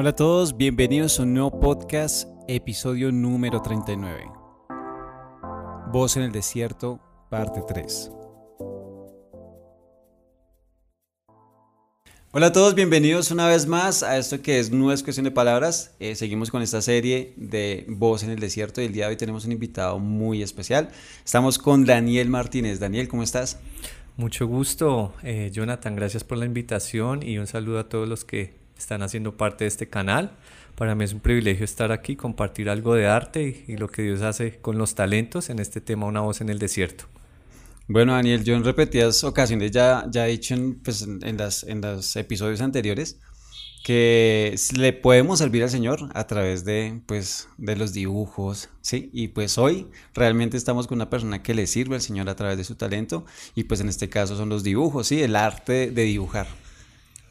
Hola a todos, bienvenidos a un nuevo podcast, episodio número 39. Voz en el desierto, parte 3. Hola a todos, bienvenidos una vez más a esto que es No es cuestión de palabras. Eh, seguimos con esta serie de Voz en el desierto y el día de hoy tenemos un invitado muy especial. Estamos con Daniel Martínez. Daniel, ¿cómo estás? Mucho gusto, eh, Jonathan, gracias por la invitación y un saludo a todos los que están haciendo parte de este canal. Para mí es un privilegio estar aquí, compartir algo de arte y, lo que Dios hace con los talentos en este tema Una voz en el desierto. Bueno, Daniel, yo en repetidas ocasiones ya, ya he dicho en, pues, en, las, en los episodios anteriores que le podemos servir al Señor a través de, pues, de los dibujos, ¿sí? Y pues hoy realmente estamos con una persona que le sirve al Señor a través de su talento y pues en este caso son los dibujos, ¿sí? El arte de dibujar.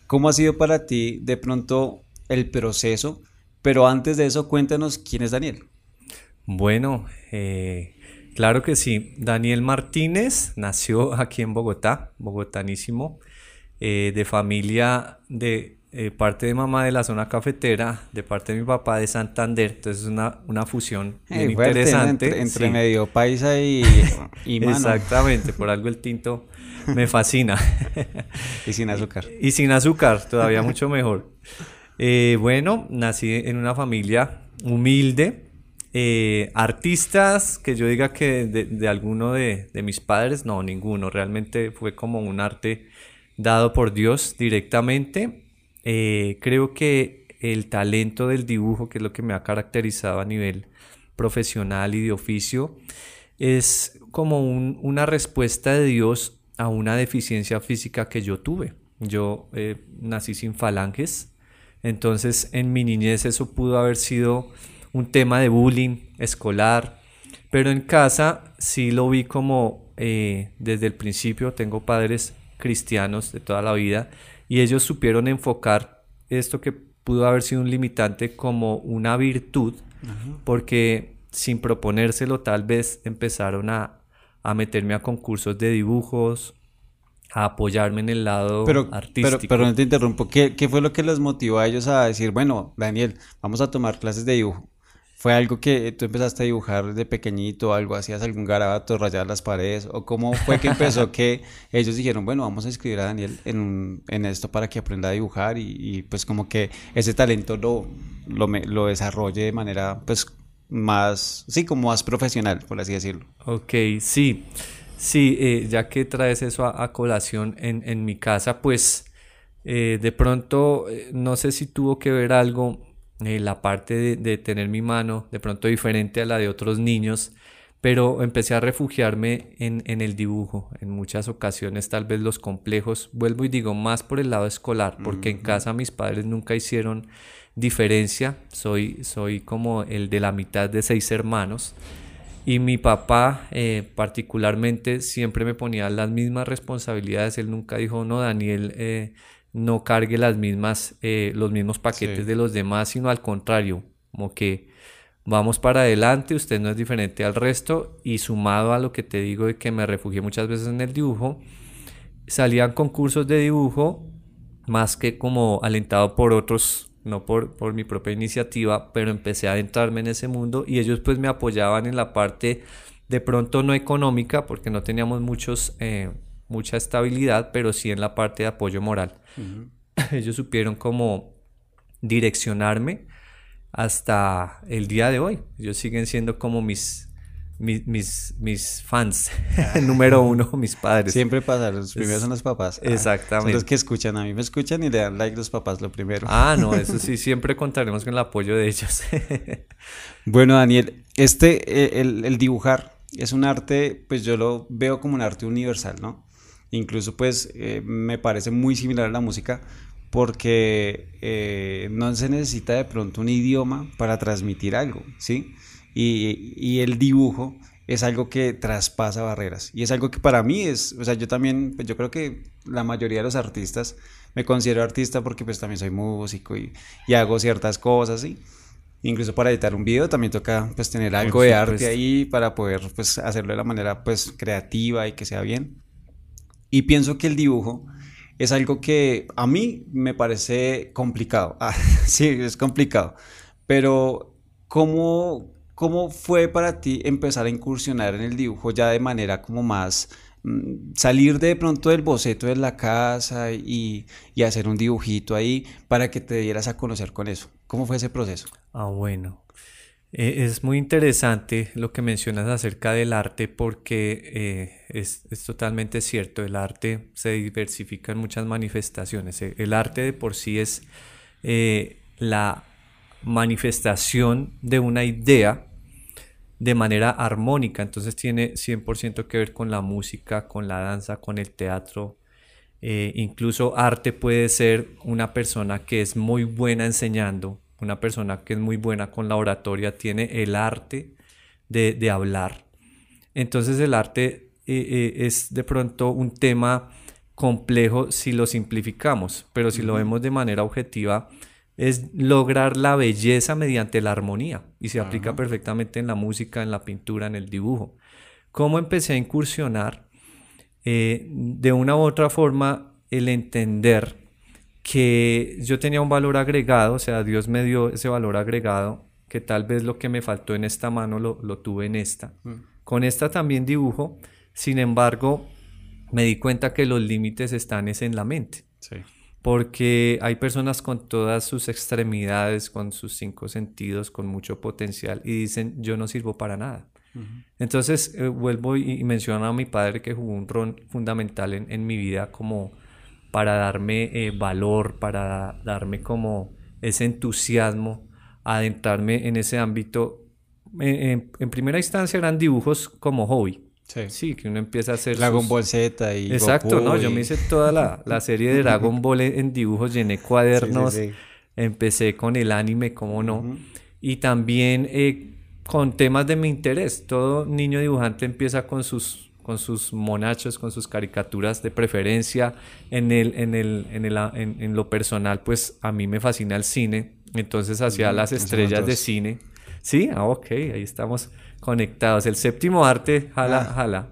¿Cómo ha sido para ti de pronto el proceso? Pero antes de eso, cuéntanos quién es Daniel. Bueno, eh, claro que sí. Daniel Martínez nació aquí en Bogotá, bogotanísimo, eh, de familia de eh, parte de mamá de la zona cafetera, de parte de mi papá de Santander. Entonces es una, una fusión muy interesante. Entre, medio paisa y, y mano. Exactamente, por algo el tinto me fascina. y sin azúcar. Y, sin azúcar, todavía mucho mejor. Eh, bueno, nací en una familia humilde. Eh, artistas que yo diga que de, alguno de, mis padres, no, ninguno. Realmente fue como un arte dado por Dios directamente. Eh, creo que el talento del dibujo, que es lo que me ha caracterizado a nivel profesional y de oficio, es como una respuesta de Dios a una deficiencia física que yo tuve. Yo eh, nací sin falanges, entonces en mi niñez eso pudo haber sido un tema de bullying escolar, pero en casa sí lo vi como eh, desde el principio, tengo padres cristianos de toda la vida y ellos supieron enfocar esto que pudo haber sido un limitante como una virtud, porque sin proponérselo tal vez empezaron a, a meterme a concursos de dibujos, a apoyarme en el lado artístico. Pero, pero no te interrumpo, ¿Qué, ¿qué fue lo que les motivó a ellos a decir, bueno, Daniel, vamos a tomar clases de dibujo? ¿Fue algo que tú empezaste a dibujar de pequeñito, algo, hacías algún garabato, rayar las paredes? ¿O cómo fue que empezó que ellos dijeron, bueno, vamos a escribir a Daniel en, en esto para que aprenda a dibujar y, y, pues como que ese talento lo, lo, lo desarrolle de manera pues más, sí, como más profesional, por así decirlo. Ok, sí. Sí, eh, ya que traes eso a, colación en, en, mi casa, pues eh, de pronto eh, no sé si tuvo que ver algo la parte de, de, tener mi mano de pronto diferente a la de otros niños, pero empecé a refugiarme en, en, el dibujo. En muchas ocasiones tal vez los complejos, vuelvo y digo más por el lado escolar, porque en casa mis padres nunca hicieron diferencia, soy, soy como el de la mitad de seis hermanos. Y mi papá eh, particularmente siempre me ponía las mismas responsabilidades. Él nunca dijo, no, Daniel, eh, no cargue las mismas, eh, los mismos paquetes de los demás, sino al contrario, como que vamos para adelante, usted no es diferente al resto. Y sumado a lo que te digo de que me refugié muchas veces en el dibujo, salían concursos de dibujo más que como alentado por otros no por, por mi propia iniciativa, pero empecé a adentrarme en ese mundo y ellos pues me apoyaban en la parte de pronto no económica, porque no teníamos muchos, eh, mucha estabilidad, pero sí en la parte de apoyo moral. Ellos supieron cómo direccionarme hasta el día de hoy. Ellos siguen siendo como mis, mis, mis, fans, número uno, mis padres. Siempre pasa, los primeros son los papás. Ah, Exactamente. son los que escuchan, a mí me escuchan y le dan like los papás lo primero. Ah, no, eso sí, siempre contaremos con el apoyo de ellos. bueno, Daniel, este, eh, el, dibujar es un arte, pues yo lo veo como un arte universal, ¿no? Incluso pues eh, me parece muy similar a la música porque eh, no se necesita de pronto un idioma para transmitir algo, ¿sí? Y, el dibujo es algo que traspasa barreras y es algo que para mí es, o sea, yo también, pues yo creo que la mayoría de los artistas, me considero artista porque pues también soy músico y, hago ciertas cosas, ¿sí? Incluso para editar un video también toca pues tener algo de arte ahí para poder pues hacerlo de la manera pues creativa y que sea bien. Y pienso que el dibujo es algo que a mí me parece complicado. Ah, sí, es complicado. Pero, ¿cómo, ¿cómo fue para ti empezar a incursionar en el dibujo ya de manera como más mm, salir de pronto del boceto de la casa y, y, hacer un dibujito ahí para que te dieras a conocer con eso. ¿Cómo fue ese proceso? Ah, bueno. Eh, es muy interesante lo que mencionas acerca del arte porque eh, es, es, totalmente cierto, el arte se diversifica en muchas manifestaciones. Eh, el arte de por sí es la manifestación de una idea de manera armónica, entonces tiene 100% que ver con la música, con la danza, con el teatro. incluso arte puede ser una persona que es muy buena enseñando, una persona que es muy buena con la oratoria tiene el arte de, hablar. Entonces el arte eh, eh, es de pronto un tema complejo si lo simplificamos, pero si lo vemos de manera objetiva, es lograr la belleza mediante la armonía y se aplica perfectamente en la música, en la pintura, en el dibujo. ¿Cómo empecé a incursionar? Eh, de una u otra forma, el entender que yo tenía un valor agregado, o sea, Dios me dio ese valor agregado, que tal vez lo que me faltó en esta mano lo, lo tuve en esta. Mm. Con esta también dibujo, sin embargo, me di cuenta que los límites están es en la mente. Sí. Porque hay personas con todas sus extremidades, con sus cinco sentidos, con mucho potencial y dicen, yo no sirvo para nada. Entonces, eh, vuelvo y, menciono a mi padre que jugó un rol fundamental en, en mi vida como para darme eh, valor, para darme como ese entusiasmo, adentrarme en ese ámbito. En, primera instancia eran dibujos como hobby. Sí. que uno empieza a hacer. Dragon Ball Z y. Exacto, ¿no? Yo me hice toda la, serie de Dragon Ball en, dibujos, llené cuadernos, empecé con el anime, cómo no. Y también eh, con temas de mi interés. Todo niño dibujante empieza con sus con sus monachos, con sus caricaturas de preferencia. En, el, en, el, en, el, en, lo personal, pues a mí me fascina el cine, entonces hacía las estrellas de cine. Sí, ah, ok, ahí estamos conectados. El séptimo arte, jala, ah. jala.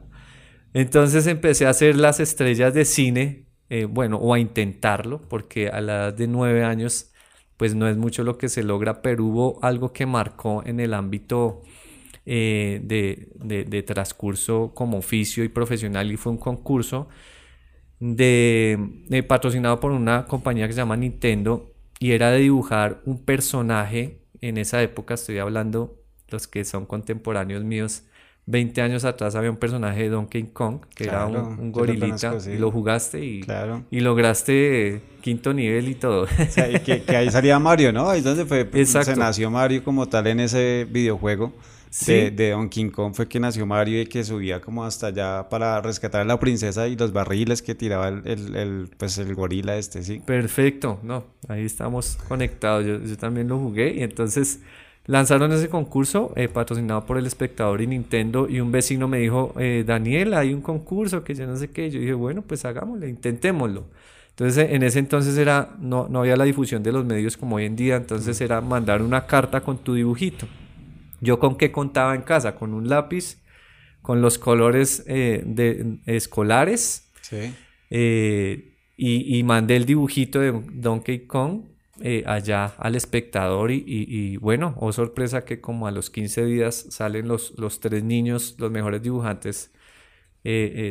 Entonces empecé a hacer las estrellas de cine, eh, bueno, o a intentarlo, porque a la edad de nueve años, pues no es mucho lo que se logra, pero hubo algo que marcó en el ámbito eh, de, transcurso como oficio y profesional y fue un concurso de, patrocinado por una compañía que se llama Nintendo y era de dibujar un personaje en esa época, estoy hablando los que son contemporáneos míos, 20 años atrás había un personaje de Donkey Kong, que era un, gorilita, y lo jugaste y, y lograste quinto nivel y todo. que, ahí salía Mario, ¿no? Ahí donde fue, se nació Mario como tal en ese videojuego de, de, Don King Kong fue que nació Mario y que subía como hasta allá para rescatar a la princesa y los barriles que tiraba el, el, pues el gorila este, sí. Perfecto, no, ahí estamos conectados, yo, yo también lo jugué y entonces lanzaron ese concurso eh, patrocinado por el espectador y Nintendo y un vecino me dijo, eh, Daniel, hay un concurso que yo no sé qué, yo dije, bueno, pues hagámoslo, intentémoslo. Entonces, en ese entonces era, no, no había la difusión de los medios como hoy en día, entonces era mandar una carta con tu dibujito. Yo con qué contaba en casa, con un lápiz, con los colores eh, de, escolares. Eh, y, mandé el dibujito de Donkey Kong eh, allá al espectador y, bueno, oh sorpresa que como a los 15 días salen los, los tres niños, los mejores dibujantes,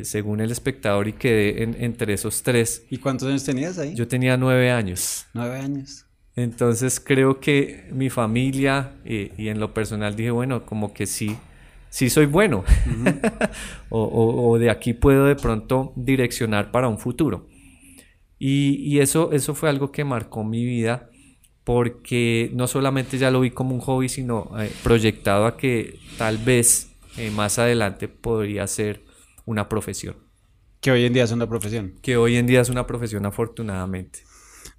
según el espectador y quedé entre esos tres. ¿Y cuántos años tenías ahí? Yo tenía nueve años. Nueve años. Entonces creo que mi familia y, en lo personal dije, bueno, como que sí, sí soy bueno. o, de aquí puedo de pronto direccionar para un futuro. Y, eso, eso fue algo que marcó mi vida porque no solamente ya lo vi como un hobby, sino eh, proyectado a que tal vez eh, más adelante podría ser una profesión. Que hoy en día es una profesión. Que hoy en día es una profesión afortunadamente.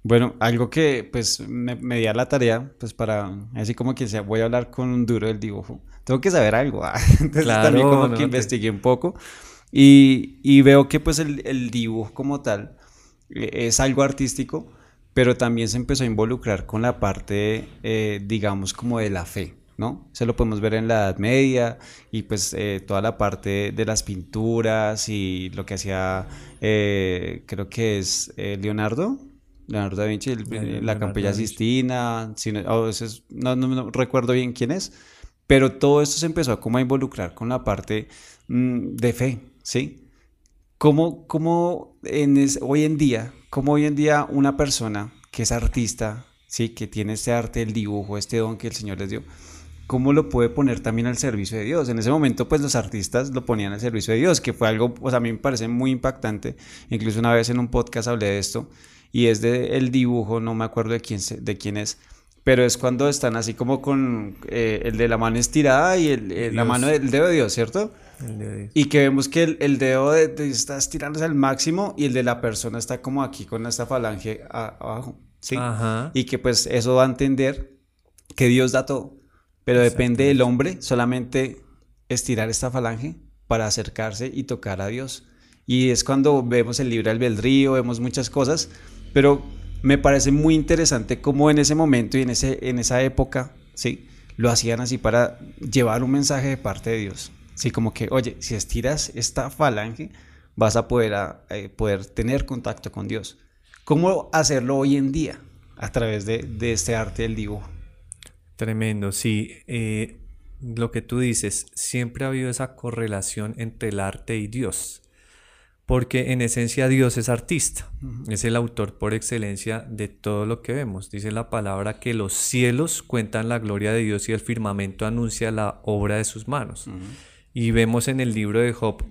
Bueno, algo que pues me, me di a la tarea, pues para, así como que sea, voy a hablar con un duro del dibujo. Tengo que saber algo, ¿ah? entonces también como que investigué un poco y, y, veo que pues el, el dibujo como tal es algo artístico, pero también se empezó a involucrar con la parte, eh, digamos, como de la fe. ¿no? Se lo podemos ver en la Edad Media y pues eh, toda la parte de las pinturas y lo que hacía, eh, creo que es eh, Leonardo, Leonardo da Vinci, la Campella Sistina, no, no, recuerdo bien quién es, pero todo esto se empezó como a involucrar con la parte mm, de fe, ¿sí? ¿Cómo, cómo en hoy en día, cómo hoy en día una persona que es artista, ¿sí? que tiene este arte del dibujo, este don que el Señor les dio, cómo lo puede poner también al servicio de Dios. En ese momento, pues los artistas lo ponían al servicio de Dios, que fue algo, pues a mí me parece muy impactante. Incluso una vez en un podcast hablé de esto, y es de el dibujo, no me acuerdo de quién, de quién es, pero es cuando están así como con eh, el de la mano estirada y el, la mano del dedo de Dios, ¿cierto? Y que vemos que el, dedo de, está estirándose al máximo y el de la persona está como aquí con esta falange abajo, ¿sí? Y que pues eso va a entender que Dios da todo, pero depende del hombre solamente estirar esta falange para acercarse y tocar a Dios. Y es cuando vemos el libre albedrío, vemos muchas cosas, pero me parece muy interesante cómo en ese momento y en, ese, en esa época, ¿sí? Lo hacían así para llevar un mensaje de parte de Dios. Sí, como que, oye, si estiras esta falange, vas a poder, eh, poder tener contacto con Dios. ¿Cómo hacerlo hoy en día a través de, este arte del dibujo? Tremendo, sí. Eh, lo que tú dices, siempre ha habido esa correlación entre el arte y Dios porque en esencia Dios es artista, es el autor por excelencia de todo lo que vemos. Dice la palabra que los cielos cuentan la gloria de Dios y el firmamento anuncia la obra de sus manos. Y vemos en el libro de Job,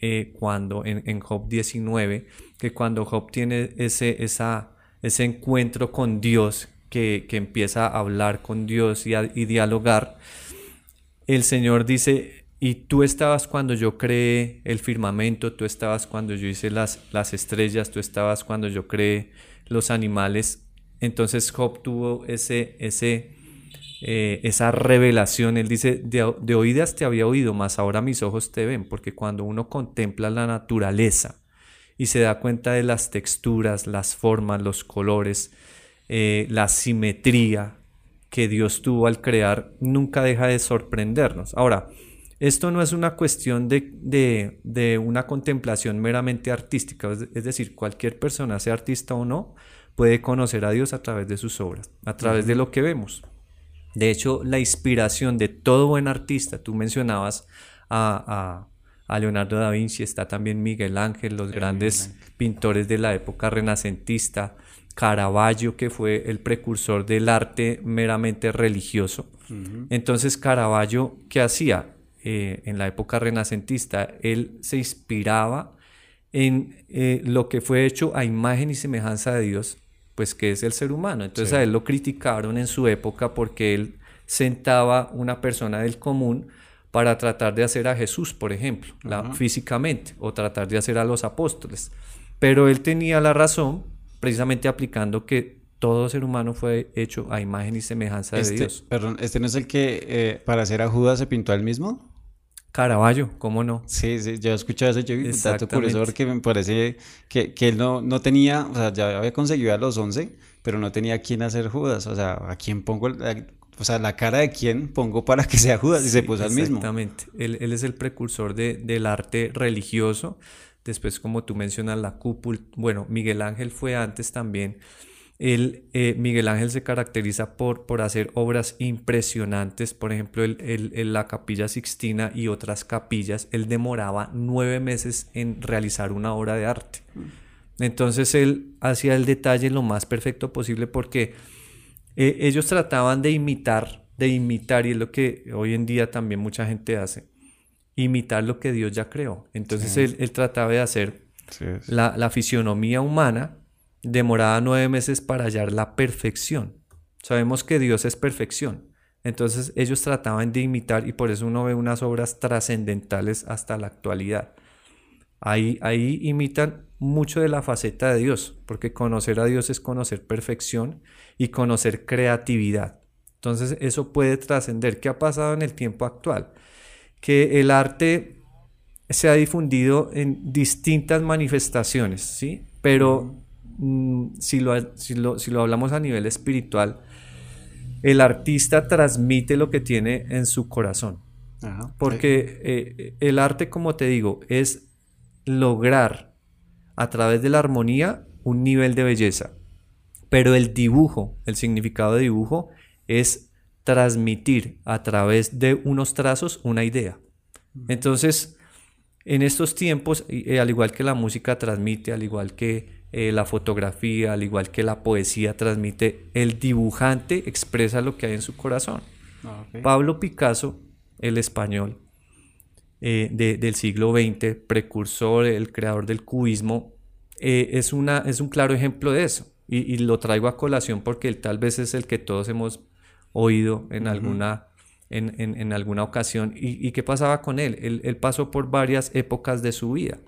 eh, cuando en, Job 19, que cuando Job tiene ese, ese encuentro con Dios, que, empieza a hablar con Dios y, y dialogar, el Señor dice, y tú estabas cuando yo creé el firmamento, tú estabas cuando yo hice las, las estrellas, tú estabas cuando yo creé los animales. Entonces Job tuvo ese, ese, eh, esa revelación. Él dice, de, de, oídas te había oído, mas ahora mis ojos te ven, porque cuando uno contempla la naturaleza y se da cuenta de las texturas, las formas, los colores, eh, la simetría que Dios tuvo al crear, nunca deja de sorprendernos. Ahora, esto no es una cuestión de, una contemplación meramente artística, es decir, cualquier persona, sea artista o no, puede conocer a Dios a través de sus obras, a través de lo que vemos. De hecho, la inspiración de todo buen artista, tú mencionabas a, Leonardo da Vinci, está también Miguel Ángel, los grandes pintores de la época renacentista, Caravaggio, que fue el precursor del arte meramente religioso. Entonces, Caravaggio, ¿qué hacía? Eh, en la época renacentista, él se inspiraba en eh, lo que fue hecho a imagen y semejanza de Dios, pues que es el ser humano. Entonces a él lo criticaron en su época porque él sentaba una persona del común para tratar de hacer a Jesús, por ejemplo, físicamente, o tratar de hacer a los apóstoles. Pero él tenía la razón, precisamente aplicando que todo ser humano fue hecho a imagen y semejanza de este, Dios. Perdón, ¿este no es el que eh, para hacer a Judas se pintó él mismo? Caravaggio, ¿cómo no? Sí, sí, yo he escuchado eso, yo dato curioso porque me parece que, que, él no, no tenía, o sea, ya había conseguido a los 11, pero no tenía a quién hacer Judas, o sea, a quién pongo, o sea, la cara de quién pongo para que sea Judas y se puso al mismo. Exactamente, él, él, es el precursor de, del arte religioso, después como tú mencionas la cúpula, bueno, Miguel Ángel fue antes también, el, eh, Miguel Ángel se caracteriza por, por hacer obras impresionantes, por ejemplo, el, la capilla Sixtina y otras capillas, él demoraba nueve meses en realizar una obra de arte. Entonces él hacía el detalle lo más perfecto posible porque eh, ellos trataban de imitar, de imitar, y es lo que hoy en día también mucha gente hace, imitar lo que Dios ya creó. Entonces él, trataba de hacer la, la fisionomía humana demoraba nueve meses para hallar la perfección. Sabemos que Dios es perfección. Entonces ellos trataban de imitar y por eso uno ve unas obras trascendentales hasta la actualidad. Ahí, ahí imitan mucho de la faceta de Dios, porque conocer a Dios es conocer perfección y conocer creatividad. Entonces eso puede trascender. ¿Qué ha pasado en el tiempo actual? Que el arte se ha difundido en distintas manifestaciones, ¿sí? Pero Mm, si, lo, si, lo, hablamos a nivel espiritual, el artista transmite lo que tiene en su corazón. Porque eh, el arte, como te digo, es lograr a través de la armonía un nivel de belleza. Pero el dibujo, el significado de dibujo, es transmitir a través de unos trazos una idea. Entonces, en estos tiempos, eh, al igual que la música transmite, al igual que eh, la fotografía, al igual que la poesía transmite, el dibujante expresa lo que hay en su corazón. Ah, Pablo Picasso, el español eh, del siglo XX, precursor, el creador del cubismo, es, una, es un claro ejemplo de eso. Y, lo traigo a colación porque él tal vez es el que todos hemos oído en alguna en, alguna ocasión. ¿Y, qué pasaba con él? él? pasó por varias épocas de su vida.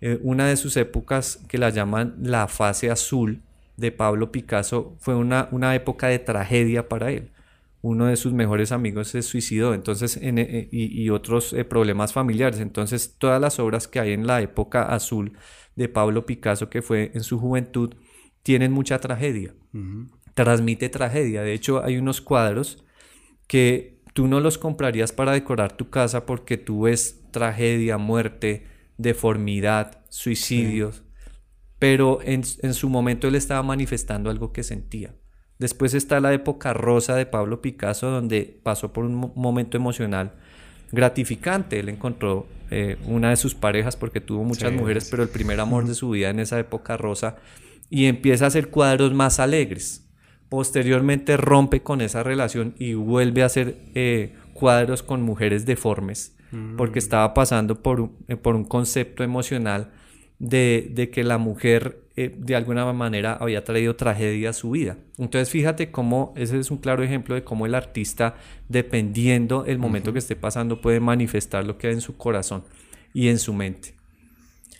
Eh, una de sus épocas que la llaman la fase azul de Pablo Picasso fue una, una época de tragedia para él. Uno de sus mejores amigos se suicidó entonces, eh, y, otros eh, problemas familiares. Entonces todas las obras que hay en la época azul de Pablo Picasso, que fue en su juventud, tienen mucha tragedia. Transmite tragedia. De hecho, hay unos cuadros que tú no los comprarías para decorar tu casa porque tú ves tragedia, muerte, deformidad, suicidios, pero en, su momento él estaba manifestando algo que sentía. Después está la época rosa de Pablo Picasso, donde pasó por un momento emocional gratificante. Él encontró eh, una de sus parejas porque tuvo muchas mujeres, pero el primer amor de su vida en esa época rosa y empieza a hacer cuadros más alegres. Posteriormente rompe con esa relación y vuelve a hacer eh, cuadros con mujeres deformes porque mm. estaba pasando por un, eh, por un concepto emocional de, que la mujer eh, de alguna manera había traído tragedia a su vida. Entonces fíjate cómo ese es un claro ejemplo de cómo el artista, dependiendo el momento que esté pasando, puede manifestar lo que hay en su corazón y en su mente.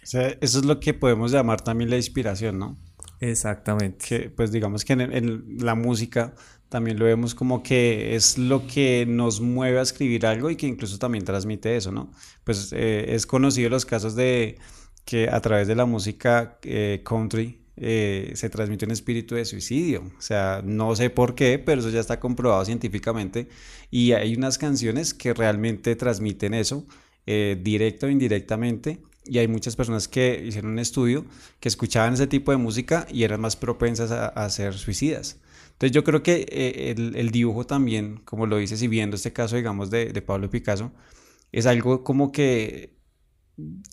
eso es lo que podemos llamar también la inspiración, ¿no? Exactamente. Que, pues digamos que en, la música también lo vemos como que es lo que nos mueve a escribir algo y que incluso también transmite eso, ¿no? Pues eh, es conocido los casos de que a través de la música eh, country eh, se transmite un espíritu de suicidio. O sea, no sé por qué, pero eso ya está comprobado científicamente. Y hay unas canciones que realmente transmiten eso, directo o indirectamente y hay muchas personas que hicieron un estudio que escuchaban ese tipo de música y eran más propensas a, ser suicidas. Entonces yo creo que eh, el, dibujo también, como lo dices y viendo este caso, digamos, de, Pablo Picasso, es algo como que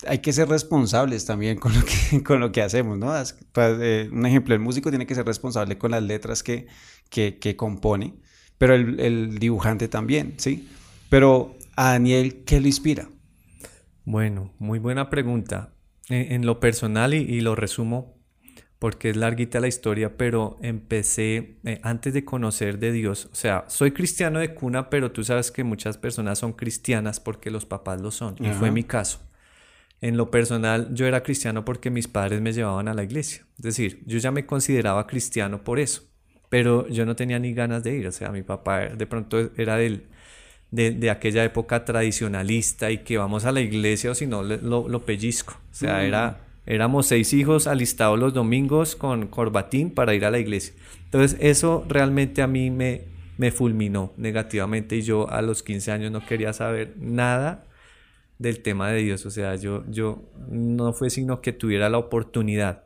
hay que ser responsables también con lo que, con lo que hacemos, ¿no? Pues, eh, un ejemplo, el músico tiene que ser responsable con las letras que, que, compone, pero el, el dibujante también, ¿sí? Pero a Daniel, ¿qué lo inspira? Bueno, muy buena pregunta. En, lo personal, y, lo resumo porque es larguita la historia, pero empecé eh, antes de conocer de Dios. O sea, soy cristiano de cuna, pero tú sabes que muchas personas son cristianas porque los papás lo son. Y fue mi caso. En lo personal, yo era cristiano porque mis padres me llevaban a la iglesia. Es decir, yo ya me consideraba cristiano por eso, pero yo no tenía ni ganas de ir. O sea, mi papá de pronto era del, de, aquella época tradicionalista y que vamos a la iglesia o si no lo, pellizco. O sea, mm. era, éramos seis hijos alistados los domingos con corbatín para ir a la iglesia. Entonces eso realmente a mí me, me fulminó negativamente y yo a los 15 años no quería saber nada del tema de Dios. O sea, yo, yo no fue sino que tuviera la oportunidad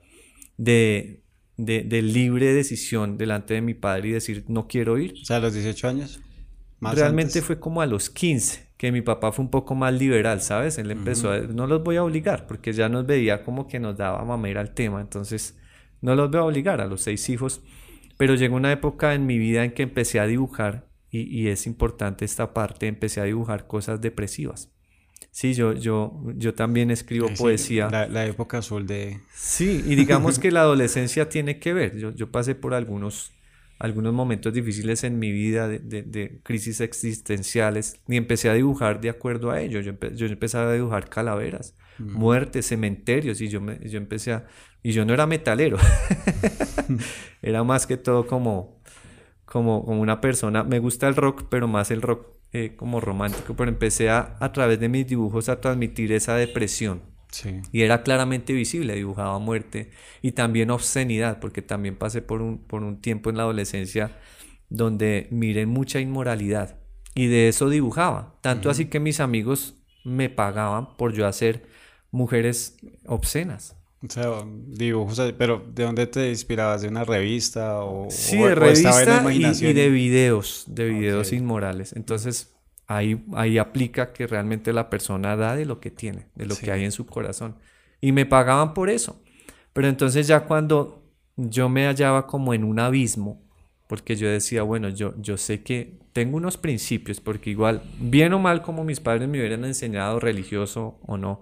de, de, de, libre decisión delante de mi padre y decir, no quiero ir. O sea, a los 18 años. Realmente fue como a los 15 que mi papá fue un poco más liberal, ¿sabes? Él empezó a, no los voy a obligar, porque ya nos veía como que nos daba mamera al tema, entonces no los voy a obligar a los seis hijos, pero llegó una época en mi vida en que empecé a dibujar, y, es importante esta parte, empecé a dibujar cosas depresivas. Sí, yo, yo, yo también escribo poesía. La, época azul de... Sí, y digamos que la adolescencia tiene que ver. Yo, yo pasé por algunos algunos momentos difíciles en mi vida de, crisis existenciales y empecé a dibujar de acuerdo a ello. Yo, yo empezaba a dibujar calaveras, muertes, cementerios y yo, me, yo empecé a... Y yo no era metalero, era más que todo como, como, como una persona, me gusta el rock, pero más el rock eh, como romántico, pero empecé a, a través de mis dibujos a transmitir esa depresión y era claramente visible, dibujaba muerte y también obscenidad, porque también pasé por un, por un tiempo en la adolescencia donde miré mucha inmoralidad y de eso dibujaba. Tanto así que mis amigos me pagaban por yo hacer mujeres obscenas. O sea, dibujos, pero ¿de dónde te inspirabas? ¿De una revista o Sí, de revista y, de videos, de videos inmorales. Entonces, ahí, ahí aplica que realmente la persona da de lo que tiene, de lo que hay en su corazón. Y me pagaban por eso. Pero entonces ya cuando yo me hallaba como en un abismo, porque yo decía, bueno, yo, yo sé que tengo unos principios, porque igual, bien o mal como mis padres me hubieran enseñado, religioso o no,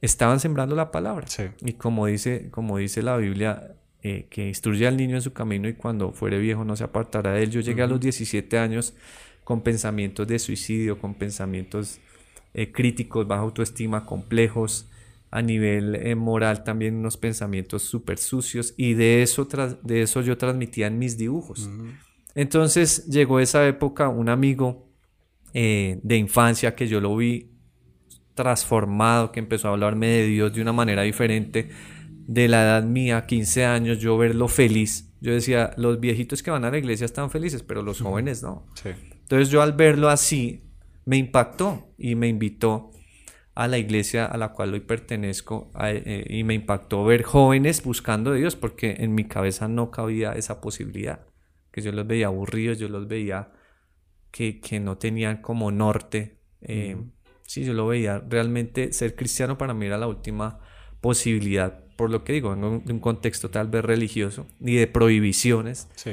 estaban sembrando la palabra. Y como dice, como dice la Biblia, eh, que instruye al niño en su camino y cuando fuere viejo no se apartará de él. Yo llegué a los 17 años con pensamientos de suicidio, con pensamientos eh, críticos, baja autoestima, complejos, a nivel eh, moral también unos pensamientos súper sucios y de eso, de eso yo transmitía en mis dibujos. Entonces llegó esa época un amigo de infancia que yo lo vi transformado, que empezó a hablarme de Dios de una manera diferente. De la edad mía, 15 años, yo verlo feliz. Yo decía, los viejitos que van a la iglesia están felices, pero los jóvenes no. Entonces yo al verlo así, me impactó y me invitó a la iglesia a la cual hoy pertenezco eh, y me impactó ver jóvenes buscando a Dios porque en mi cabeza no cabía esa posibilidad, que yo los veía aburridos, yo los veía que, que no tenían como norte. Eh, Sí, yo lo veía. Realmente ser cristiano para mí era la última posibilidad, por lo que digo, en un, contexto tal vez religioso y de prohibiciones. Sí.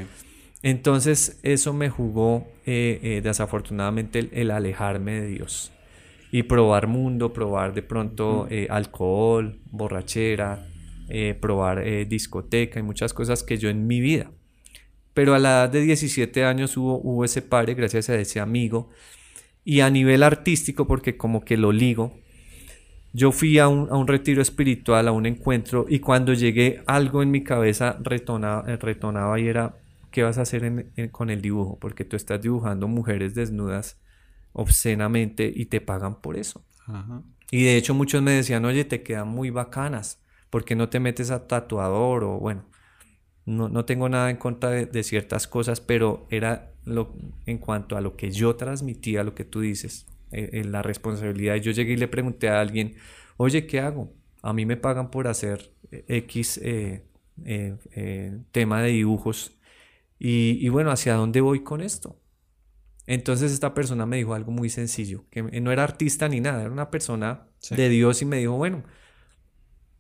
Entonces eso me jugó eh, eh, desafortunadamente el, alejarme de Dios y probar mundo, probar de pronto eh, alcohol, borrachera, probar discoteca y muchas cosas que yo en mi vida. Pero a la edad de 17 años hubo, hubo ese padre, gracias a ese amigo, y a nivel artístico, porque como que lo ligo, yo fui a un, retiro espiritual, a un encuentro, y cuando llegué algo en mi cabeza retonaba, retonaba y era, ¿qué vas a hacer con el dibujo? Porque tú estás dibujando mujeres desnudas obscenamente y te pagan por eso. Y de hecho muchos me decían, oye, te quedan muy bacanas, ¿por qué no te metes a tatuador? O bueno, no, no tengo nada en contra de, de ciertas cosas, pero era en cuanto a lo que yo transmitía, lo que tú dices, eh, eh, la responsabilidad. Yo llegué y le pregunté a alguien, oye, ¿qué hago? A mí me pagan por hacer eh, X tema de dibujos y, bueno, ¿hacia dónde voy con esto? Entonces esta persona me dijo algo muy sencillo, que no era artista ni nada, era una persona de Dios y me dijo, bueno,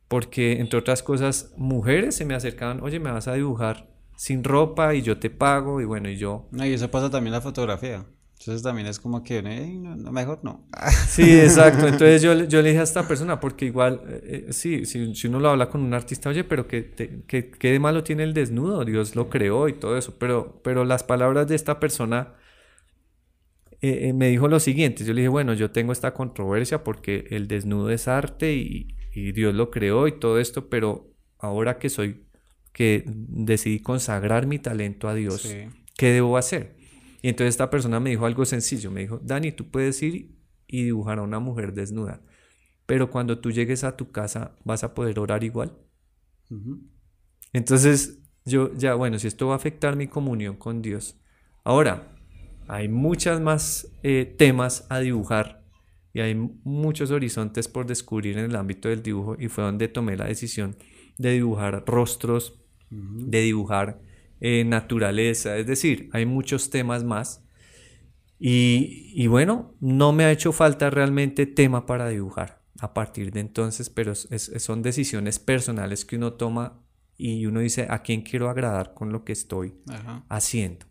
porque entre otras cosas, mujeres se me acercaban, oye, me vas a dibujar sin ropa y yo te pago y bueno, y yo... No, y eso pasa también en la fotografía. Entonces también es como que, no, mejor no. Sí, exacto. Entonces yo, yo le dije a esta persona, porque igual, eh, eh, sí, si, si, uno lo habla con un artista, oye, pero ¿qué, qué, qué de malo tiene el desnudo? Dios lo creó y todo eso. Pero, pero las palabras de esta persona eh, me dijo lo siguiente. Yo le dije, bueno, yo tengo esta controversia porque el desnudo es arte y, y Dios lo creó y todo esto, pero ahora que soy que decidí consagrar mi talento a Dios, ¿qué debo hacer? Y entonces esta persona me dijo algo sencillo, me dijo, Dani, tú puedes ir y dibujar a una mujer desnuda, pero cuando tú llegues a tu casa vas a poder orar igual. Entonces yo ya, bueno, si esto va a afectar mi comunión con Dios. Ahora, hay muchas más eh, temas a dibujar y hay muchos horizontes por descubrir en el ámbito del dibujo y fue donde tomé la decisión de dibujar rostros de dibujar eh, naturaleza, es decir, hay muchos temas más. Y, bueno, no me ha hecho falta realmente tema para dibujar a partir de entonces, pero son decisiones personales que uno toma y uno dice a quién quiero agradar con lo que estoy haciendo.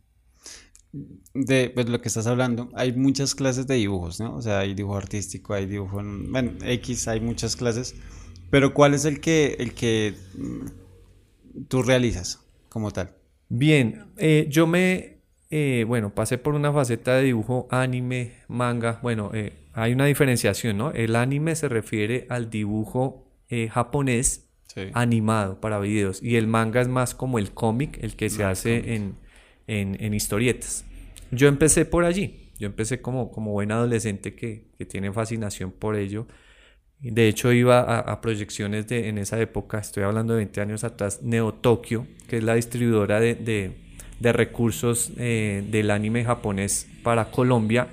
De pues, lo que estás hablando, hay muchas clases de dibujos, ¿no? O sea, hay dibujo artístico, hay dibujo en, bueno, X, hay muchas clases, pero ¿cuál es el que, el que tú realizas como tal? Bien, eh, yo me, eh, bueno, pasé por una faceta de dibujo anime, manga. Bueno, eh, hay una diferenciación, ¿no? El anime se refiere al dibujo japonés animado para videos y el manga es más como el cómic, el que se hace en, en, historietas. Yo empecé por allí. Yo empecé como, como buen adolescente que, que tiene fascinación por ello. De hecho, iba a, proyecciones de, en esa época, estoy hablando de 20 años atrás, Neo Tokyo, que es la distribuidora de, de recursos eh, del anime japonés para Colombia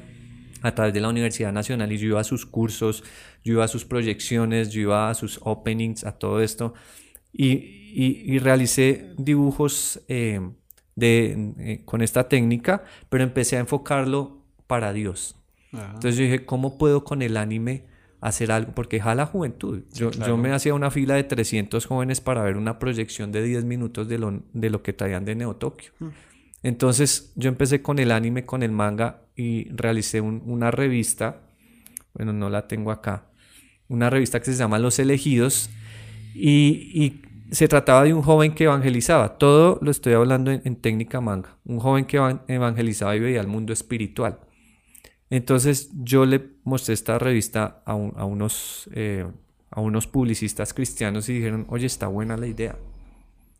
a través de la Universidad Nacional. Y yo iba a sus cursos, yo iba a sus proyecciones, yo iba a sus openings, a todo esto. Y, realicé dibujos eh, de, eh, con esta técnica, pero empecé a enfocarlo para Dios. Entonces yo dije, ¿cómo puedo con el anime hacer algo? Porque jala juventud. Yo, yo, me hacía una fila de 300 jóvenes para ver una proyección de 10 minutos de lo, de lo que traían de Neo Tokio. Mm. Entonces yo empecé con el anime, con el manga y realicé una revista, bueno, no la tengo acá, una revista que se llama Los Elegidos y, y se trataba de un joven que evangelizaba. Todo lo estoy hablando en, técnica manga. Un joven que evangelizaba y veía el mundo espiritual. Entonces yo le mostré esta revista a, unos, eh, a unos publicistas cristianos y dijeron, oye, está buena la idea,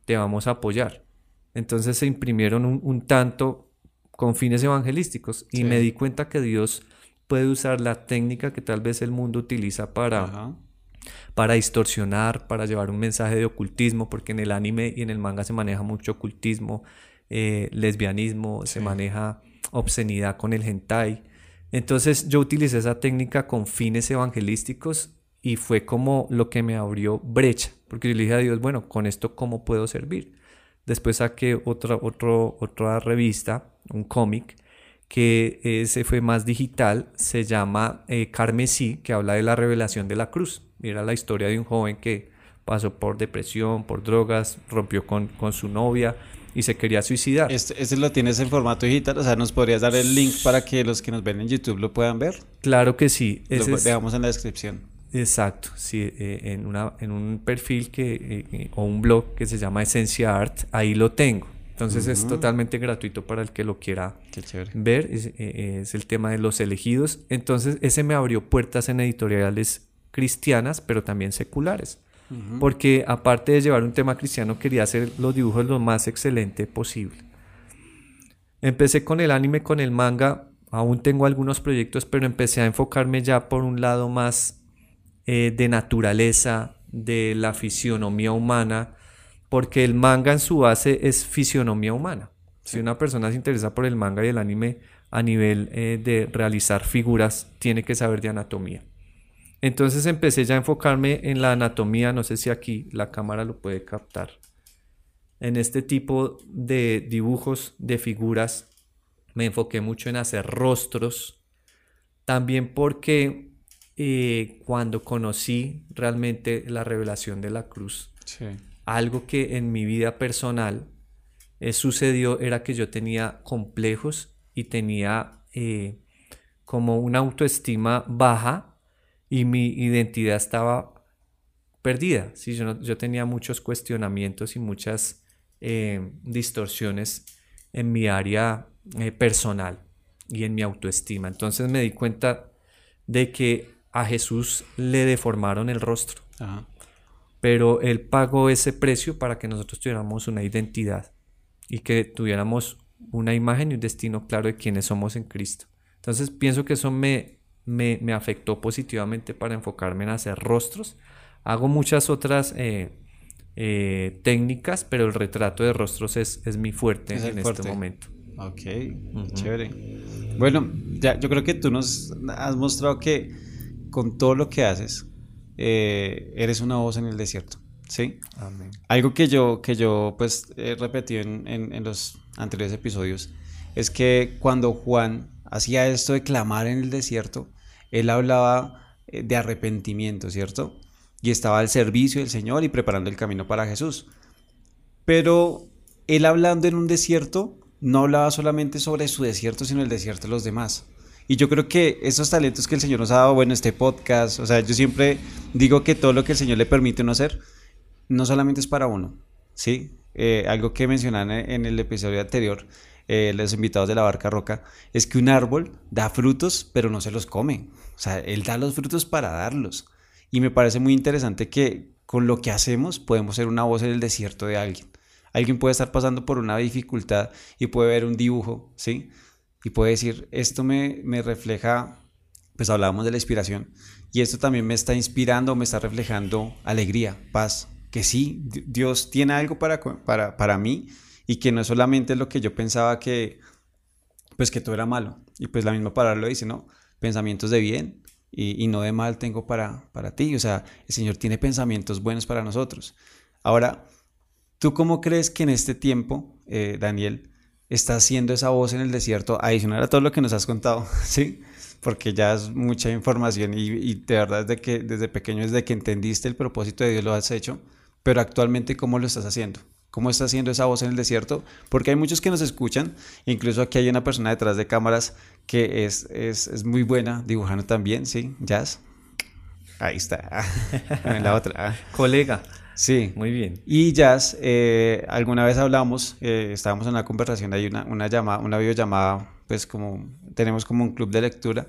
te vamos a apoyar. Entonces se imprimieron un, tanto con fines evangelísticos y me di cuenta que Dios puede usar la técnica que tal vez el mundo utiliza para, para distorsionar, para llevar un mensaje de ocultismo, porque en el anime y en el manga se maneja mucho ocultismo, eh, lesbianismo, se maneja obscenidad con el hentai. Entonces yo utilicé esa técnica con fines evangelísticos y fue como lo que me abrió brecha, porque yo le dije a Dios, bueno, con esto cómo puedo servir. Después saqué otra, otra revista, un cómic, que ese fue más digital, se llama eh, Carmesí, que habla de la revelación de la cruz. Era la historia de un joven que pasó por depresión, por drogas, rompió con, con su novia y se quería suicidar. ¿Este, ¿Este, lo tienes en formato digital? O sea, ¿nos podrías dar el link para que los que nos ven en YouTube lo puedan ver? Claro que sí. Ese lo dejamos en la descripción. Exacto, sí, eh, en, una, en un perfil que, eh, o un blog que se llama Esencia Art, ahí lo tengo. Entonces es totalmente gratuito para el que lo quiera ver. Es, eh, es, el tema de los elegidos. Entonces ese me abrió puertas en editoriales cristianas, pero también seculares. Porque aparte de llevar un tema cristiano, quería hacer los dibujos lo más excelente posible. Empecé con el anime, con el manga. Aún tengo algunos proyectos, pero empecé a enfocarme ya por un lado más eh, de naturaleza, de la fisionomía humana, porque el manga en su base es fisionomía humana. Si una persona se interesa por el manga y el anime a nivel eh, de realizar figuras, tiene que saber de anatomía. Entonces empecé ya a enfocarme en la anatomía, no sé si aquí la cámara lo puede captar, en este tipo de dibujos de figuras. Me enfoqué mucho en hacer rostros, también porque eh, cuando conocí realmente la revelación de la cruz, algo que en mi vida personal eh, sucedió era que yo tenía complejos y tenía eh, como una autoestima baja y mi identidad estaba perdida. ¿sí? Yo, yo tenía muchos cuestionamientos y muchas eh, distorsiones en mi área eh, personal y en mi autoestima. Entonces me di cuenta de que a Jesús le deformaron el rostro. Pero Él pagó ese precio para que nosotros tuviéramos una identidad y que tuviéramos una imagen y un destino claro de quiénes somos en Cristo. Entonces pienso que eso me me, afectó positivamente para enfocarme en hacer rostros. Hago muchas otras eh, eh, técnicas, pero el retrato de rostros es, mi fuerte en este momento. Ok, chévere. Bueno, ya, yo creo que tú nos has mostrado que con todo lo que haces, eh, eres una voz en el desierto. ¿Sí? Amén. Algo que yo, que yo pues he repetido en, en los anteriores episodios es que cuando Juan hacía esto de clamar en el desierto, él hablaba eh, de arrepentimiento, ¿cierto? Y estaba al servicio del Señor y preparando el camino para Jesús. Pero él hablando en un desierto, no hablaba solamente sobre su desierto, sino el desierto de los demás. Y yo creo que esos talentos que el Señor nos ha dado, bueno, este podcast, o sea, yo siempre digo que todo lo que el Señor le permite uno hacer, no solamente es para uno, ¿sí? Eh, algo que mencionan en el episodio anterior, eh, los invitados de la barca roca, es que un árbol da frutos, pero no se los come. O sea, él da los frutos para darlos. Y me parece muy interesante que con lo que hacemos podemos ser una voz en el desierto de alguien. Alguien puede estar pasando por una dificultad y puede ver un dibujo, ¿sí? Y puede decir, esto me, me refleja, pues hablábamos de la inspiración, y esto también me está inspirando, me está reflejando alegría, paz, que sí, Dios tiene algo para, para, para mí y que no es solamente lo que yo pensaba que, pues que todo era malo. Y pues la misma palabra lo dice, ¿no? Pensamientos de bien y, no de mal tengo para, para ti. O sea, el Señor tiene pensamientos buenos para nosotros. Ahora, ¿tú cómo crees que en este tiempo, eh, Daniel, está haciendo esa voz en el desierto adicional a todo lo que nos has contado? ¿Sí? Porque ya es mucha información y, y de verdad desde, que, desde pequeño, desde que entendiste el propósito de Dios lo has hecho, pero actualmente, ¿cómo lo estás haciendo? Cómo está haciendo esa voz en el desierto, porque hay muchos que nos escuchan, incluso aquí hay una persona detrás de cámaras que es, es, muy buena dibujando también, ¿sí? Jazz. Ahí está. la otra. Colega. Sí. Muy bien. Y Jazz, eh, alguna vez hablamos, eh, estábamos en una conversación, hay una, una llamada, una videollamada, pues como tenemos como un club de lectura,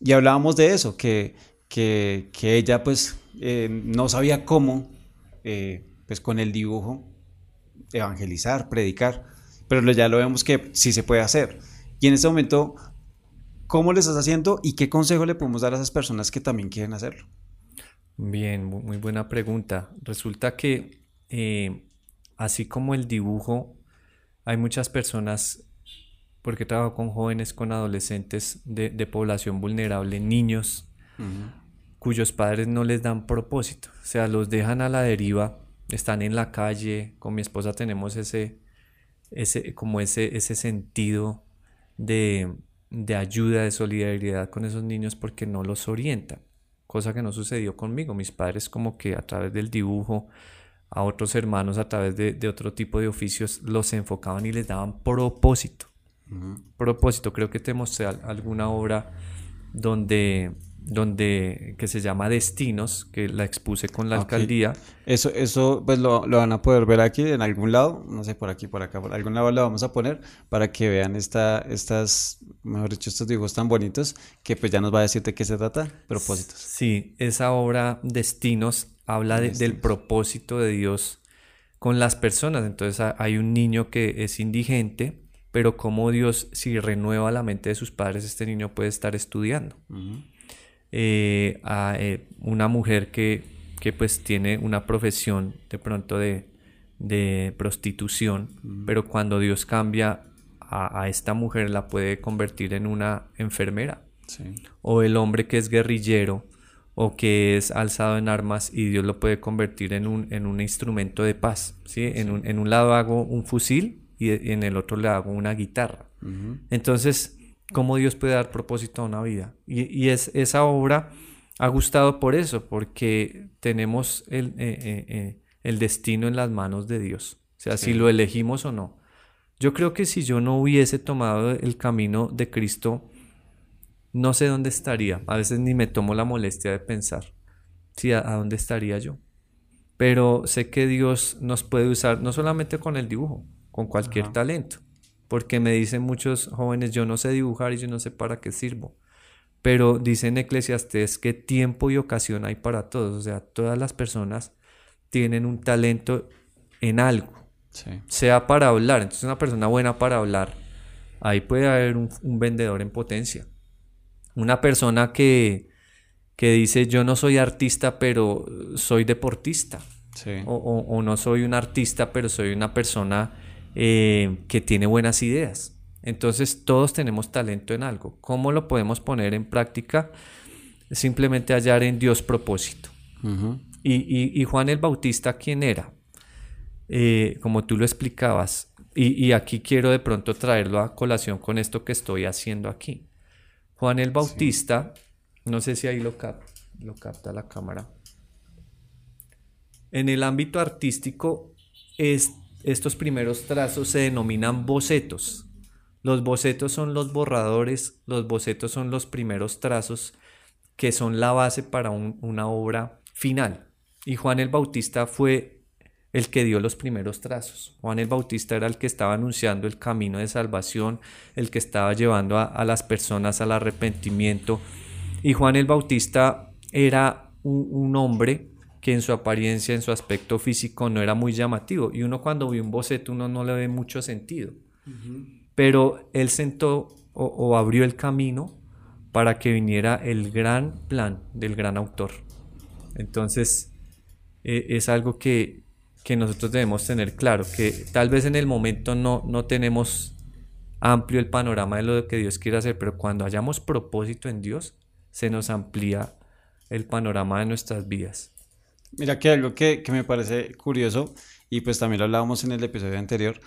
y hablábamos de eso, que, que, que ella pues eh, no sabía cómo, pues con el dibujo, evangelizar, predicar, pero ya lo vemos que sí se puede hacer. Y en este momento, ¿cómo lo estás haciendo y qué consejo le podemos dar a esas personas que también quieren hacerlo? Bien, muy buena pregunta. Resulta que eh, así como el dibujo, hay muchas personas, porque trabajo con jóvenes, con adolescentes de, población vulnerable, niños, cuyos padres no les dan propósito, o sea, los dejan a la deriva están en la calle, con mi esposa tenemos ese, ese, como ese, ese sentido de, de ayuda, de solidaridad con esos niños porque no los orientan, cosa que no sucedió conmigo. Mis padres como que a través del dibujo, a otros hermanos a través de, de otro tipo de oficios, los enfocaban y les daban propósito. Propósito, creo que te mostré alguna obra donde donde que se llama Destinos, que la expuse con la alcaldía. Eso, eso pues lo, lo, van a poder ver aquí en algún lado, no sé, por aquí, por acá, por algún lado lo vamos a poner para que vean esta, estas, mejor dicho, estos dibujos tan bonitos que pues ya nos va a decir de qué se trata, propósitos. Sí, esa obra Destinos habla del propósito de Dios con las personas. Entonces hay un niño que es indigente, pero como Dios, si renueva la mente de sus padres, este niño puede estar estudiando. Eh, a eh, una mujer que, que, pues tiene una profesión de pronto de, de prostitución, pero cuando Dios cambia a, a, esta mujer la puede convertir en una enfermera. O el hombre que es guerrillero o que es alzado en armas y Dios lo puede convertir en un, en un instrumento de paz. ¿sí? En, un, en, un, lado hago un fusil y en el otro le hago una guitarra. Entonces, cómo Dios puede dar propósito a una vida. Y, es, esa obra ha gustado por eso, porque tenemos el, eh, eh, eh, el destino en las manos de Dios. O sea, si lo elegimos o no. Yo creo que si yo no hubiese tomado el camino de Cristo, no sé dónde estaría. A veces ni me tomo la molestia de pensar si a, dónde estaría yo. Pero sé que Dios nos puede usar no solamente con el dibujo, con cualquier talento porque me dicen muchos jóvenes, yo no sé dibujar y yo no sé para qué sirvo. Pero dicen Eclesiastes que tiempo y ocasión hay para todos, o sea, todas las personas tienen un talento en algo, sea para hablar, entonces una persona buena para hablar, ahí puede haber un, vendedor en potencia. Una persona que, que dice yo no soy artista pero soy deportista. O, o, no soy un artista pero soy una persona eh, que tiene buenas ideas. Entonces todos tenemos talento en algo. ¿Cómo lo podemos poner en práctica? Simplemente hallar en Dios propósito. y, Juan el Bautista, ¿quién era? Eh, como tú lo explicabas, y, aquí quiero de pronto traerlo a colación con esto que estoy haciendo aquí. Juan el Bautista, no sé si ahí lo, lo capta la cámara. En el ámbito artístico es estos primeros trazos se denominan bocetos. Los bocetos son los borradores, los bocetos son los primeros trazos que son la base para una obra final. Y Juan el Bautista fue el que dio los primeros trazos. Juan el Bautista era el que estaba anunciando el camino de salvación, el que estaba llevando a, las personas al arrepentimiento. Y Juan el Bautista era un hombre que en su apariencia, en su aspecto físico no era muy llamativo. Y uno cuando ve un boceto uno no le ve mucho sentido. Pero él sentó o, abrió el camino para que viniera el gran plan del gran autor. Entonces e, es algo que, que nosotros debemos tener claro, que tal vez en el momento no, no tenemos amplio el panorama de lo que Dios quiere hacer, pero cuando hayamos propósito en Dios, se nos amplía el panorama de nuestras vidas. Mira que algo que, que me parece curioso, y pues también lo hablábamos en el episodio anterior,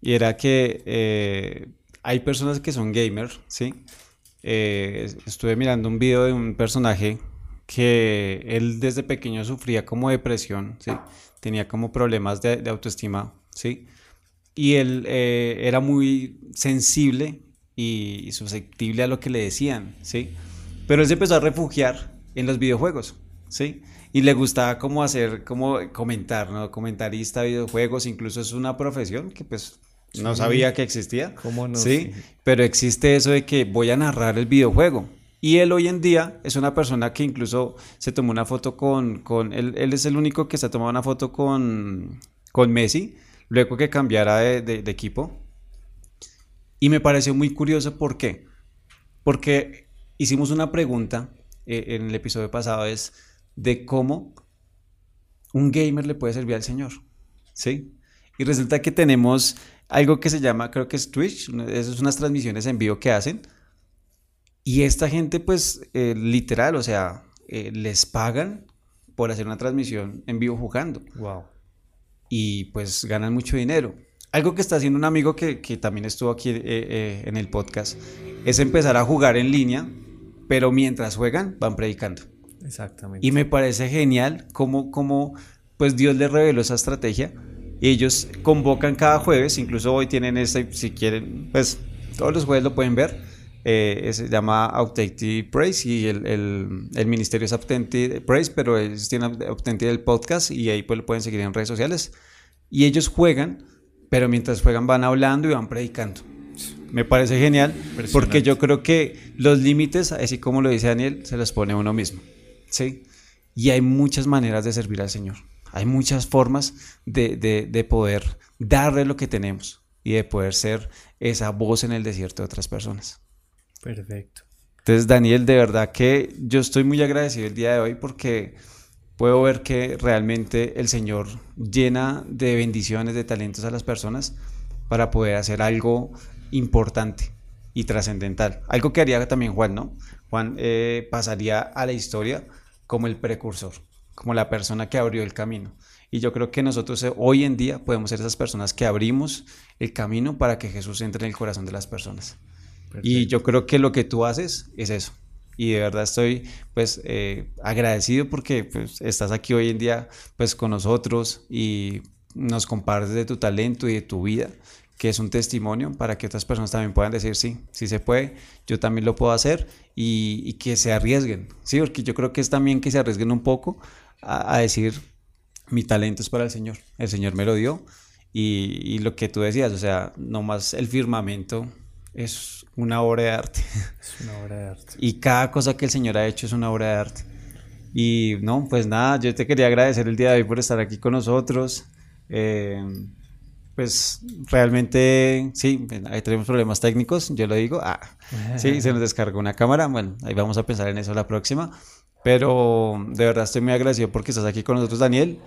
y era que eh, hay personas que son gamers, ¿sí? Eh, estuve mirando un video de un personaje que él desde pequeño sufría como depresión, ¿sí? Tenía como problemas de, de autoestima, ¿sí? Y él eh, era muy sensible y, y susceptible a lo que le decían, ¿sí? Pero él se empezó a refugiar en los videojuegos, ¿sí? Y le gustaba como hacer, como comentar, ¿no? Comentarista de videojuegos, incluso es una profesión que pues no sabía que existía. ¿Cómo no? ¿sí? Pero existe eso de que voy a narrar el videojuego. Y él hoy en día es una persona que incluso se tomó una foto con, con él, él es el único que se ha tomado una foto con, con Messi, luego que cambiara de, de, de equipo. Y me pareció muy curioso, ¿por qué? Porque hicimos una pregunta eh, en el episodio pasado, es de cómo un gamer le puede servir al Señor, ¿sí? Y resulta que tenemos algo que se llama, creo que es Twitch, esas son unas transmisiones en vivo que hacen. Y esta gente, pues, eh, literal, o sea, eh, les pagan por hacer una transmisión en vivo jugando. Wow. Y pues ganan mucho dinero. Algo que está haciendo un amigo que, que también estuvo aquí eh, en el podcast es empezar a jugar en línea, pero mientras juegan van predicando. Exactamente. Y me parece genial cómo, cómo pues Dios les reveló esa estrategia. Ellos convocan cada jueves, incluso hoy tienen este, si quieren, pues todos los jueves lo pueden ver. Eh, se llama Authentic Praise y el, el, el, ministerio es Authentic Praise, pero ellos tienen Authentic el podcast y ahí pues lo pueden seguir en redes sociales. Y ellos juegan, pero mientras juegan van hablando y van predicando. Me parece genial porque yo creo que los límites, así como lo dice Daniel, se los pone uno mismo. ¿Sí? Y hay muchas maneras de servir al Señor. Hay muchas formas de, de, de, poder darle lo que tenemos y de poder ser esa voz en el desierto de otras personas. Perfecto. Entonces, Daniel, de verdad que yo estoy muy agradecido el día de hoy porque puedo ver que realmente el Señor llena de bendiciones, de talentos a las personas para poder hacer algo importante y trascendental. Algo que haría también Juan, ¿no? Juan eh, pasaría a la historia como el precursor, como la persona que abrió el camino. Y yo creo que nosotros eh, hoy en día podemos ser esas personas que abrimos el camino para que Jesús entre en el corazón de las personas. Perfecto. Y yo creo que lo que tú haces es eso. Y de verdad estoy pues eh, agradecido porque pues, estás aquí hoy en día pues con nosotros y nos compartes de tu talento y de tu vida que es un testimonio para que otras personas también puedan decir, sí, sí se puede, yo también lo puedo hacer y, y que se arriesguen, sí, porque yo creo que es también que se arriesguen un poco a, a decir, mi talento es para el Señor, el Señor me lo dio y, y lo que tú decías, o sea, nomás el firmamento es una obra de arte. Es una obra de arte. Y cada cosa que el Señor ha hecho es una obra de arte. Y no, pues nada, yo te quería agradecer el día de hoy por estar aquí con nosotros. Eh, pues realmente sí, ahí tenemos problemas técnicos, yo lo digo, ah, sí, se nos descargó una cámara, bueno, ahí vamos a pensar en eso la próxima, pero de verdad estoy muy agradecido porque estás aquí con nosotros, Daniel,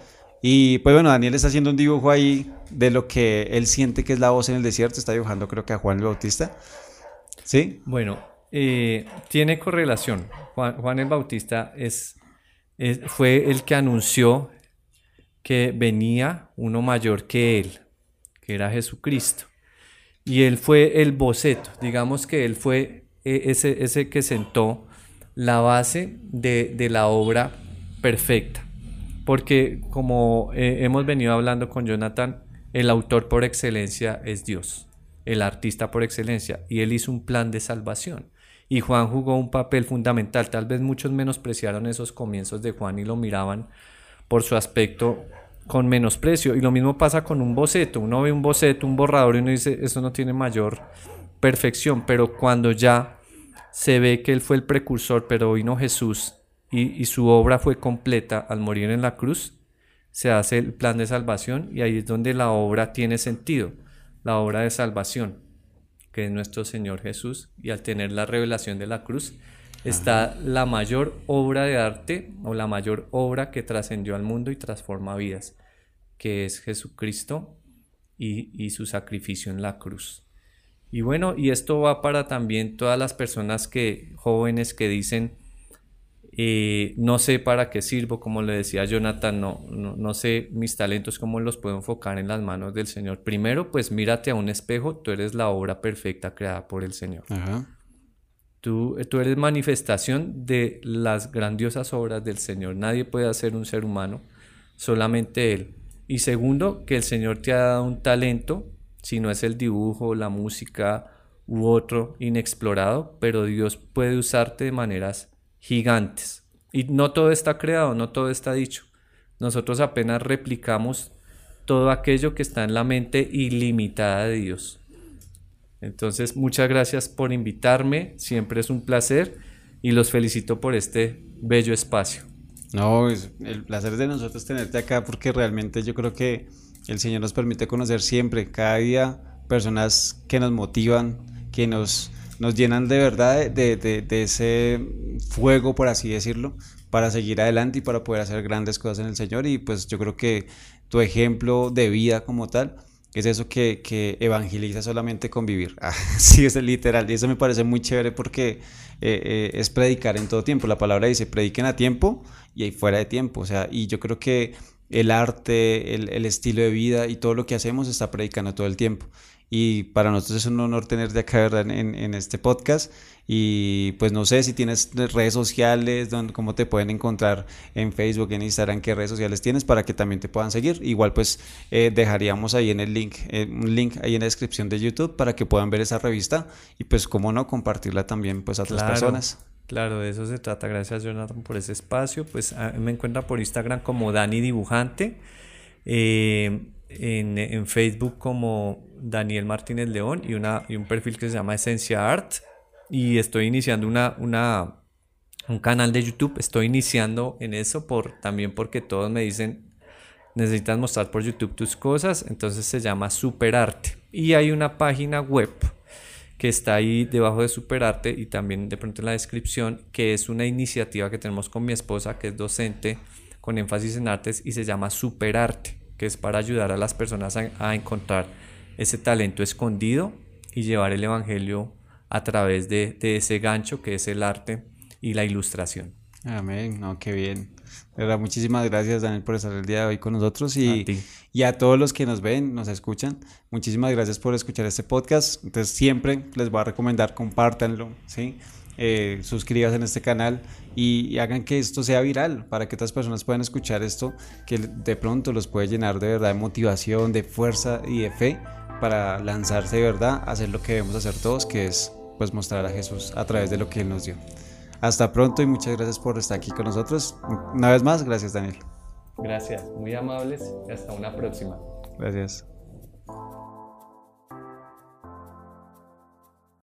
y pues bueno, Daniel está haciendo un dibujo ahí de lo que él siente que es la voz en el desierto, está dibujando creo que a Juan el Bautista, ¿sí? Bueno, eh, tiene correlación, Juan, el Bautista es, fue el que anunció que venía uno mayor que él, que era Jesucristo. Y él fue el boceto, digamos que él fue ese, ese que sentó la base de, de la obra perfecta. Porque como eh, hemos venido hablando con Jonathan, el autor por excelencia es Dios, el artista por excelencia, y él hizo un plan de salvación. Y Juan jugó un papel fundamental. Tal vez muchos menospreciaron esos comienzos de Juan y lo miraban por su aspecto con menosprecio. Y lo mismo pasa con un boceto. Uno ve un boceto, un borrador y uno dice, eso no tiene mayor perfección. Pero cuando ya se ve que él fue el precursor, pero vino Jesús y, y, su obra fue completa al morir en la cruz, se hace el plan de salvación y ahí es donde la obra tiene sentido, la obra de salvación, que es nuestro Señor Jesús. Y al tener la revelación de la cruz, está la mayor obra de arte o la mayor obra que trascendió al mundo y transforma vidas. que es Jesucristo y, su sacrificio en la cruz. Y bueno, y esto va para también todas las personas que, jóvenes que dicen, eh, no sé para qué sirvo, como le decía Jonathan, no, no, sé mis talentos, cómo los puedo enfocar en las manos del Señor. Primero, pues mírate a un espejo, tú eres la obra perfecta creada por el Señor. Tú, eres manifestación de las grandiosas obras del Señor. Nadie puede hacer un ser humano, solamente Él. Y segundo, que el Señor te ha dado un talento, si no es el dibujo, la música u otro inexplorado, pero Dios puede usarte de maneras gigantes. Y no todo está creado, no todo está dicho. Nosotros apenas replicamos todo aquello que está en la mente ilimitada de Dios. Entonces, muchas gracias por invitarme, siempre es un placer y los felicito por este bello espacio. No, es el placer de nosotros tenerte acá porque realmente yo creo que el Señor nos permite conocer siempre, cada día, personas que nos motivan, que nos, nos llenan de verdad de, de, ese fuego, por así decirlo, para seguir adelante y para poder hacer grandes cosas en el Señor. Y pues yo creo que tu ejemplo de vida como tal es eso que, que evangeliza solamente con vivir. Ah, sí, es literal. Y eso me parece muy chévere porque eh, eh, es predicar en todo tiempo. La palabra dice, prediquen a tiempo y fuera de tiempo. O sea, y yo creo que el arte, el, el, estilo de vida y todo lo que hacemos está predicando todo el tiempo. Y para nosotros es un honor tenerte acá En, en este podcast. Y pues no sé si tienes redes sociales, donde, cómo te pueden encontrar en Facebook, en Instagram, qué redes sociales tienes para que también te puedan seguir. Igual pues eh, dejaríamos ahí en el link, eh, un link ahí en la descripción de YouTube para que puedan ver esa revista y pues cómo no compartirla también pues a otras personas. Claro, de eso se trata. Gracias Jonathan por ese espacio. Pues ah, me encuentra por Instagram como Dani Dibujante. Eh, en, en, Facebook como Daniel Martínez León y, una, y un perfil que se llama Esencia Art y estoy iniciando una, una, un canal de YouTube. Estoy iniciando en eso por, también porque todos me dicen, necesitas mostrar por YouTube tus cosas. Entonces se llama Superarte. Y hay una página web que está ahí debajo de Superarte y también de pronto en la descripción, que es una iniciativa que tenemos con mi esposa, que es docente con énfasis en artes y se llama Superarte, que es para ayudar a las personas a, a encontrar ese talento escondido y llevar el Evangelio a través de, ese gancho que es el arte y la ilustración. Amén, no, qué bien. verdad, muchísimas gracias Daniel por estar el día de hoy con nosotros y a, y a todos los que nos ven, nos escuchan. Muchísimas gracias por escuchar este podcast. Entonces siempre les voy a recomendar, compártanlo, ¿sí? Eh, suscríbanse en este canal y, y, hagan que esto sea viral para que otras personas puedan escuchar esto que de pronto los puede llenar de verdad de motivación, de fuerza y de fe para lanzarse de verdad hacer lo que debemos hacer todos, que es pues mostrar a Jesús a través de lo que Él nos dio. Hasta pronto y muchas gracias por estar aquí con nosotros. Una vez más, gracias Daniel. Gracias, muy amables y hasta una próxima. Gracias.